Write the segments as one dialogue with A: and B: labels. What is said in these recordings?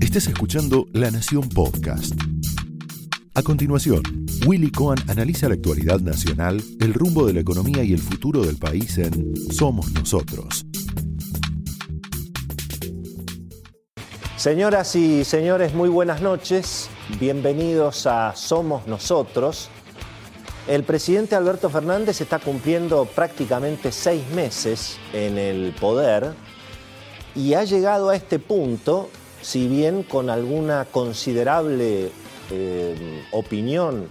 A: Estás escuchando La Nación Podcast. A continuación, Willy Cohen analiza la actualidad nacional, el rumbo de la economía y el futuro del país en Somos Nosotros.
B: Señoras y señores, muy buenas noches. Bienvenidos a Somos Nosotros. El presidente Alberto Fernández está cumpliendo prácticamente seis meses en el poder y ha llegado a este punto, si bien con alguna considerable eh, opinión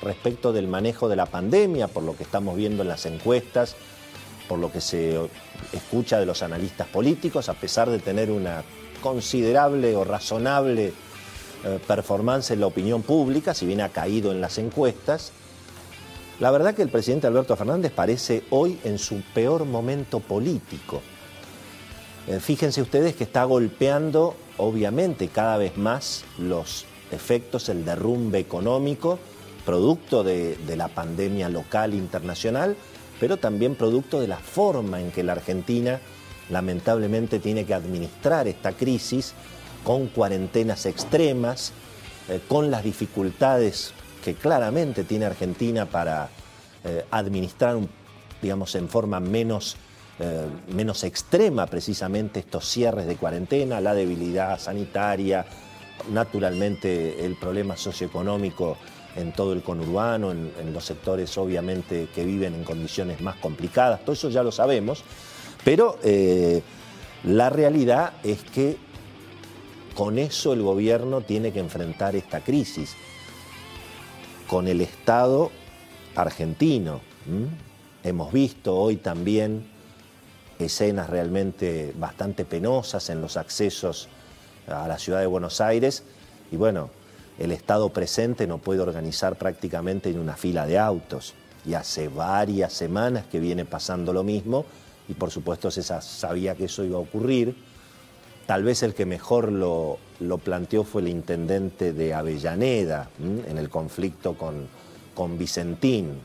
B: respecto del manejo de la pandemia, por lo que estamos viendo en las encuestas, por lo que se escucha de los analistas políticos, a pesar de tener una considerable o razonable eh, performance en la opinión pública, si bien ha caído en las encuestas, la verdad que el presidente Alberto Fernández parece hoy en su peor momento político. Eh, fíjense ustedes que está golpeando, obviamente, cada vez más los efectos, el derrumbe económico, producto de, la pandemia local internacional, pero también producto de la forma en que la Argentina lamentablemente tiene que administrar esta crisis con cuarentenas extremas, eh, con las dificultades que claramente tiene Argentina para eh, administrar, digamos, en forma menos, eh, menos extrema precisamente estos cierres de cuarentena, la debilidad sanitaria, naturalmente el problema socioeconómico en todo el conurbano, en, los sectores obviamente que viven en condiciones más complicadas, todo eso ya lo sabemos, pero eh, la realidad es que con eso el gobierno tiene que enfrentar esta crisis, con el Estado argentino. Hemos visto hoy también escenas realmente bastante penosas en los accesos a la ciudad de Buenos Aires y bueno, el Estado presente no puede organizar prácticamente en una fila de autos y hace varias semanas que viene pasando lo mismo y por supuesto se sabía que eso iba a ocurrir. Tal vez el que mejor lo, planteó fue el intendente de Avellaneda en el conflicto con, con Vicentín.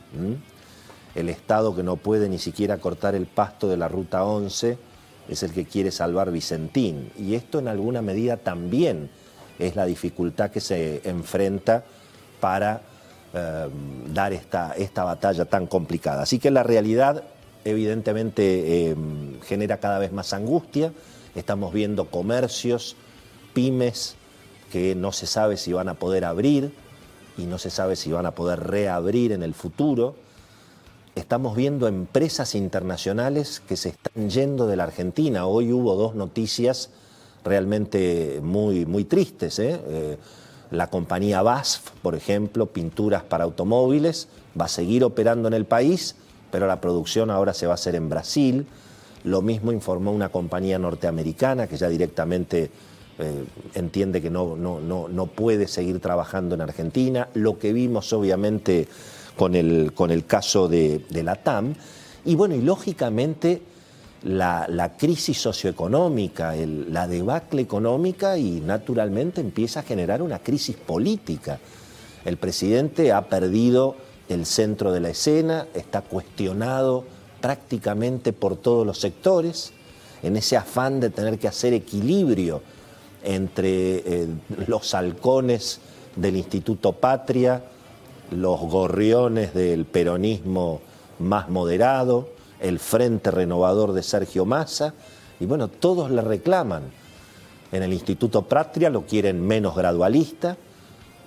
B: El Estado que no puede ni siquiera cortar el pasto de la Ruta 11 es el que quiere salvar Vicentín. Y esto en alguna medida también es la dificultad que se enfrenta para eh, dar esta, esta batalla tan complicada. Así que la realidad evidentemente eh, genera cada vez más angustia. Estamos viendo comercios, pymes, que no se sabe si van a poder abrir y no se sabe si van a poder reabrir en el futuro. Estamos viendo empresas internacionales que se están yendo de la Argentina. Hoy hubo dos noticias realmente muy, muy tristes. ¿eh? Eh, la compañía BASF, por ejemplo, pinturas para automóviles, va a seguir operando en el país, pero la producción ahora se va a hacer en Brasil. Lo mismo informó una compañía norteamericana que ya directamente eh, entiende que no, no, no, puede seguir trabajando en Argentina. Lo que vimos obviamente con el, con el caso de, la TAM. Y bueno, y lógicamente la, crisis socioeconómica, la debacle económica y naturalmente empieza a generar una crisis política. El presidente ha perdido el centro de la escena, está cuestionado prácticamente por todos los sectores, en ese afán de tener que hacer equilibrio entre eh, los halcones del Instituto Patria, los gorriones del peronismo más moderado, el Frente Renovador de Sergio Massa, y bueno, todos le reclaman. En el Instituto Patria lo quieren menos gradualista,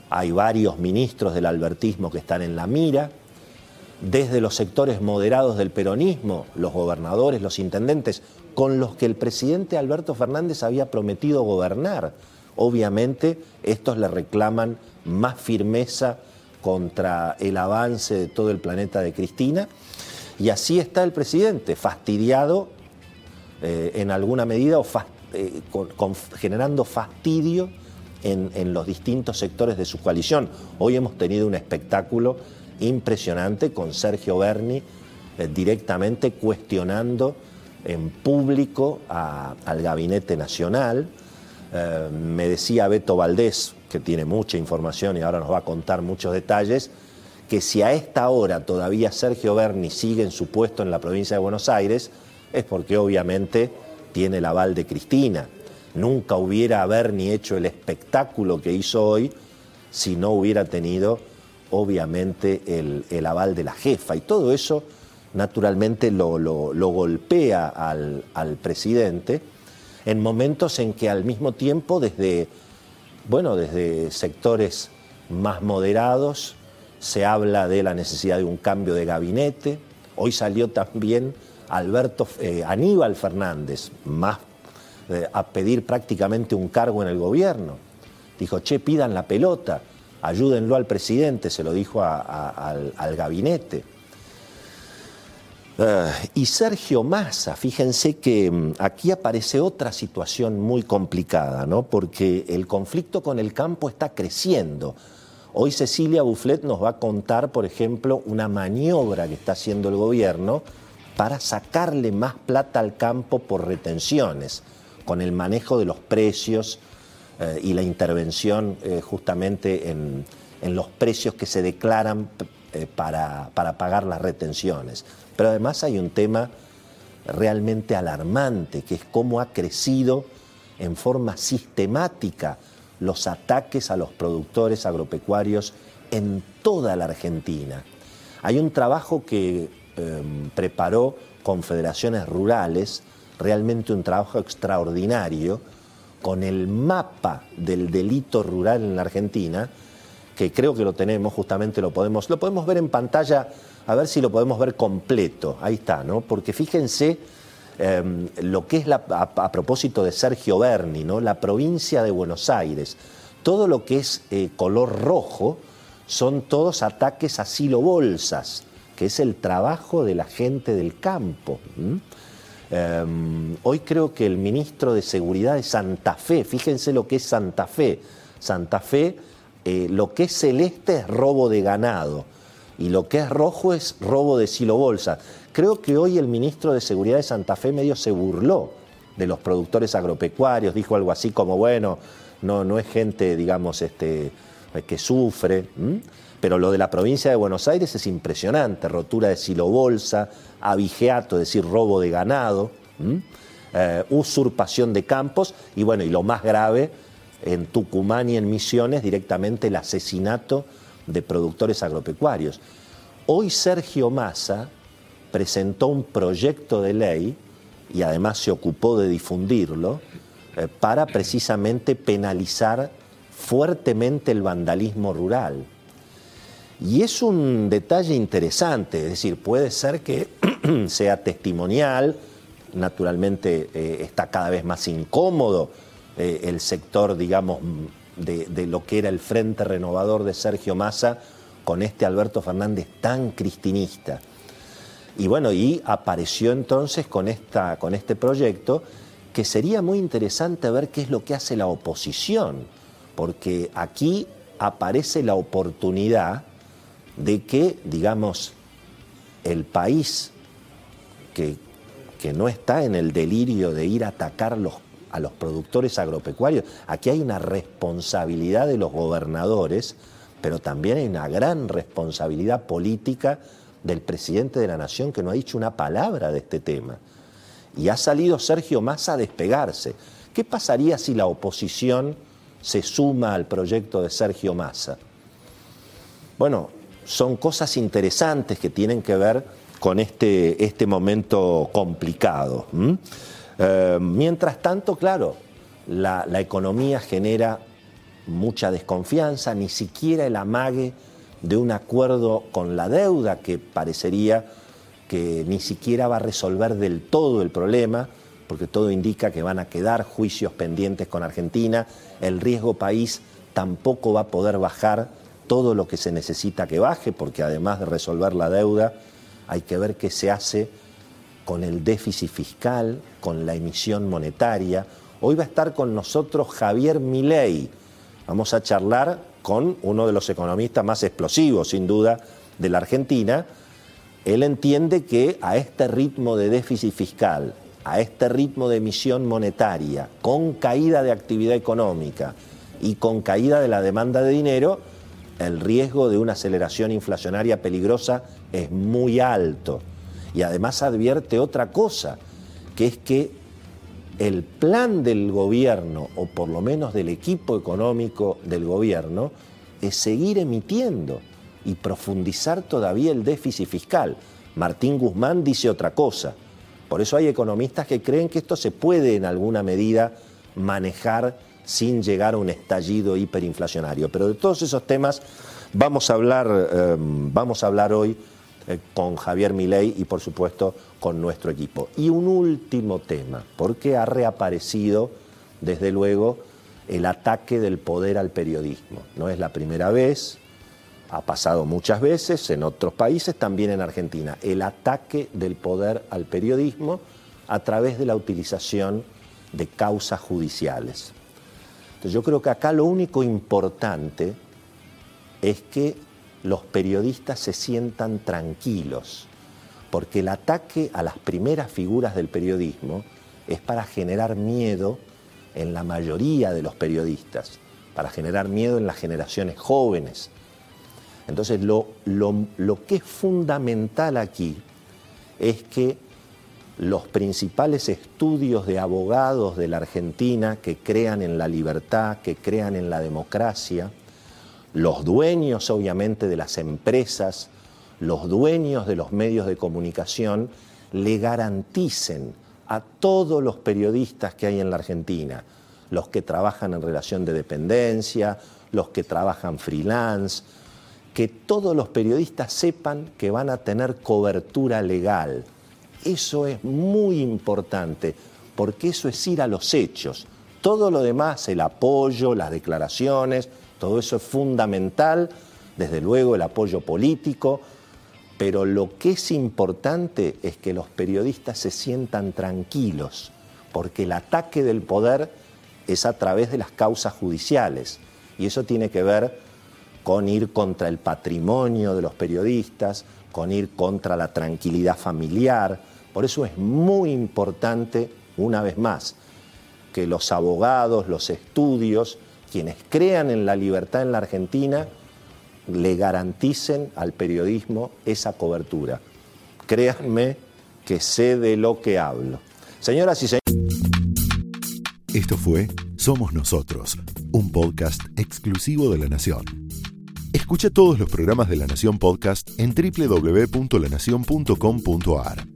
B: hay varios ministros del albertismo que están en la mira, desde los sectores moderados del peronismo, los gobernadores, los intendentes, con los que el presidente Alberto Fernández había prometido gobernar. Obviamente, estos le reclaman más firmeza contra el avance de todo el planeta de Cristina. Y así está el presidente, fastidiado eh, en alguna medida o eh, generando fastidio en, los distintos sectores de su coalición. Hoy hemos tenido un espectáculo impresionante con Sergio Berni eh, directamente cuestionando en público al Gabinete Nacional. Me decía Beto Valdés, que tiene mucha información y ahora nos va a contar muchos detalles, que si a esta hora todavía Sergio Berni sigue en su puesto en la provincia de Buenos Aires, es porque obviamente tiene el aval de Cristina. nunca hubiera haber ni hecho el espectáculo que hizo hoy si no hubiera tenido obviamente el, aval de la jefa. Y todo eso naturalmente lo, golpea al, al, presidente en momentos en que al mismo tiempo desde, bueno, desde sectores más moderados se habla de la necesidad de un cambio de gabinete. Hoy salió también Alberto eh, Aníbal Fernández, más eh, a pedir prácticamente un cargo en el gobierno. Dijo, che, pidan la pelota, ayúdenlo al presidente, se lo dijo al, gabinete. Eh, y Sergio Massa, fíjense que mm, aquí aparece otra situación muy complicada, ¿no? porque el conflicto con el campo está creciendo. Hoy Cecilia Bufflet nos va a contar, por ejemplo, una maniobra que está haciendo el gobierno para sacarle más plata al campo por retenciones, con el manejo de los precios eh, y la intervención eh, justamente en, los precios que se declaran eh, para, para pagar las retenciones. Pero además hay un tema realmente alarmante, que es cómo ha crecido en forma sistemática los ataques a los productores agropecuarios en toda la Argentina. Hay un trabajo que em, preparó Confederaciones Rurales, realmente un trabajo extraordinario, con el mapa del delito rural en la Argentina, que creo que lo tenemos, justamente lo podemos, lo podemos ver en pantalla, a ver si lo podemos ver completo. Ahí está, ¿no? Porque fíjense Em, lo que es la, a, propósito de Sergio Berni, ¿no? la provincia de Buenos Aires, todo lo que es eh, color rojo son todos ataques a silo bolsas, que es el trabajo de la gente del campo. Em, hoy creo que el ministro de Seguridad de Santa Fe, fíjense lo que es Santa Fe. Santa Fe, eh, lo que es celeste es robo de ganado y lo que es rojo es robo de silo bolsa. Creo que hoy el ministro de Seguridad de Santa Fe medio se burló de los productores agropecuarios, dijo algo así como, bueno, no, no es gente, digamos, este, que sufre. Pero lo de la provincia de Buenos Aires es impresionante, rotura de silo bolsa, abigeato, es decir, robo de ganado, eh, usurpación de campos y bueno, y lo más grave, en Tucumán y en Misiones, directamente el asesinato de productores agropecuarios. Hoy Sergio Massa presentó un proyecto de ley y además se ocupó de difundirlo eh, para precisamente penalizar fuertemente el vandalismo rural. Y es un detalle interesante, es decir, puede ser que sea testimonial, naturalmente eh, está cada vez más incómodo eh, el sector, digamos, de, de, lo que era el Frente Renovador de Sergio Massa con este Alberto Fernández tan cristinista. Y bueno, y apareció entonces con, esta, con este proyecto que sería muy interesante ver qué es lo que hace la oposición, porque aquí aparece la oportunidad de que, digamos, el país que, que no está en el delirio de ir a atacar los, a los productores agropecuarios, aquí hay una responsabilidad de los gobernadores, pero también hay una gran responsabilidad política del presidente de la Nación que no ha dicho una palabra de este tema. Y ha salido Sergio Massa a despegarse. ¿Qué pasaría si la oposición se suma al proyecto de Sergio Massa? Bueno, son cosas interesantes que tienen que ver con este, este momento complicado. Eh, mientras tanto, claro, la, la economía genera mucha desconfianza, ni siquiera el amague de un acuerdo con la deuda que parecería que ni siquiera va a resolver del todo el problema, porque todo indica que van a quedar juicios pendientes con Argentina, el riesgo país tampoco va a poder bajar todo lo que se necesita que baje, porque además de resolver la deuda, hay que ver qué se hace con el déficit fiscal, con la emisión monetaria. Hoy va a estar con nosotros Javier Milei. Vamos a charlar con uno de los economistas más explosivos, sin duda, de la Argentina, él entiende que a este ritmo de déficit fiscal, a este ritmo de emisión monetaria, con caída de actividad económica y con caída de la demanda de dinero, el riesgo de una aceleración inflacionaria peligrosa es muy alto. Y además advierte otra cosa, que es que el plan del gobierno, o por lo menos del equipo económico del gobierno, es seguir emitiendo y profundizar todavía el déficit fiscal. Martín Guzmán dice otra cosa. Por eso hay economistas que creen que esto se puede en alguna medida manejar sin llegar a un estallido hiperinflacionario. Pero de todos esos temas vamos a hablar, eh, vamos a hablar hoy eh, con Javier Milei y por supuesto con nuestro equipo. Y un último tema, porque ha reaparecido desde luego el ataque del poder al periodismo. No es la primera vez, ha pasado muchas veces en otros países, también en Argentina, el ataque del poder al periodismo a través de la utilización de causas judiciales. Entonces yo creo que acá lo único importante es que los periodistas se sientan tranquilos, porque el ataque a las primeras figuras del periodismo es para generar miedo en la mayoría de los periodistas, para generar miedo en las generaciones jóvenes. Entonces lo, lo que es fundamental aquí es que los principales estudios de abogados de la Argentina que crean en la libertad, que crean en la democracia, los dueños obviamente de las empresas, los dueños de los medios de comunicación, le garanticen a todos los periodistas que hay en la Argentina, los que trabajan en relación de dependencia, los que trabajan freelance, que todos los periodistas sepan que van a tener cobertura legal eso es muy importante, porque eso es ir a los hechos. Todo lo demás, el apoyo, las declaraciones, todo eso es fundamental, desde luego el apoyo político, pero lo que es importante es que los periodistas se sientan tranquilos, porque el ataque del poder es a través de las causas judiciales, y eso tiene que ver con ir contra el patrimonio de los periodistas, con ir contra la tranquilidad familiar, por eso es muy importante, una vez más, que los abogados, los estudios, quienes crean en la libertad en la Argentina, le garanticen al periodismo esa cobertura. Créanme que sé de lo que hablo. Señoras y señores.
A: Esto fue Somos Nosotros, un podcast exclusivo de La Nación. Escucha todos los programas de La Nación Podcast en www.lanacion.com.ar.